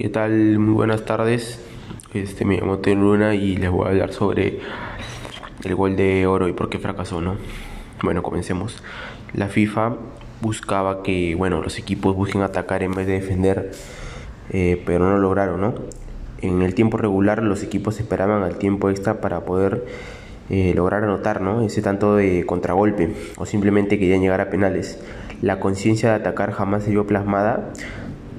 ¿Qué tal? Muy buenas tardes. Este, me llamo Teo Luna y les voy a hablar sobre el gol de oro y por qué fracasó, ¿no? Bueno, comencemos. La FIFA buscaba que, bueno, los equipos busquen atacar en vez de defender, eh, pero no lo lograron, ¿no? En el tiempo regular los equipos esperaban al tiempo extra para poder eh, lograr anotar, ¿no? Ese tanto de contragolpe o simplemente querían llegar a penales. La conciencia de atacar jamás se vio plasmada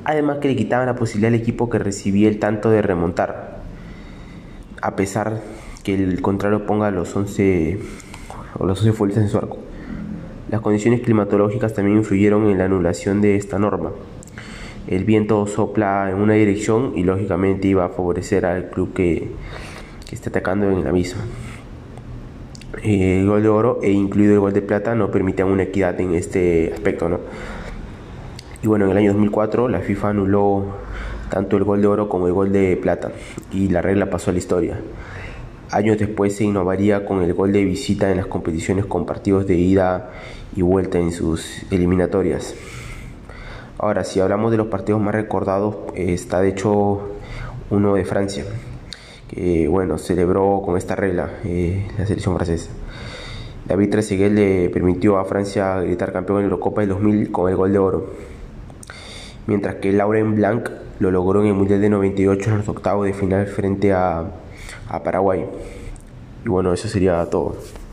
además que le quitaban la posibilidad al equipo que recibía el tanto de remontar, a pesar que el contrario ponga los 11 o los 11 futbolistas en su arco. Las condiciones climatológicas también influyeron en la anulación de esta norma. El viento sopla en una dirección y lógicamente iba a favorecer al club que, que está atacando en la misma. El gol de oro e incluido el gol de plata no permitían una equidad en este aspecto, ¿no? Y bueno, en el año 2004 la FIFA anuló tanto el gol de oro como el gol de plata y la regla pasó a la historia. Años después se innovaría con el gol de visita en las competiciones con partidos de ida y vuelta en sus eliminatorias. Ahora, si hablamos de los partidos más recordados, está de hecho uno de Francia, que bueno, celebró con esta regla eh, la selección francesa. David Trezeguet le permitió a Francia gritar campeón en la Eurocopa del 2000 con el gol de oro mientras que Lauren Blanc lo logró en el Mundial de 98 en los octavos de final frente a, a Paraguay. Y bueno, eso sería todo.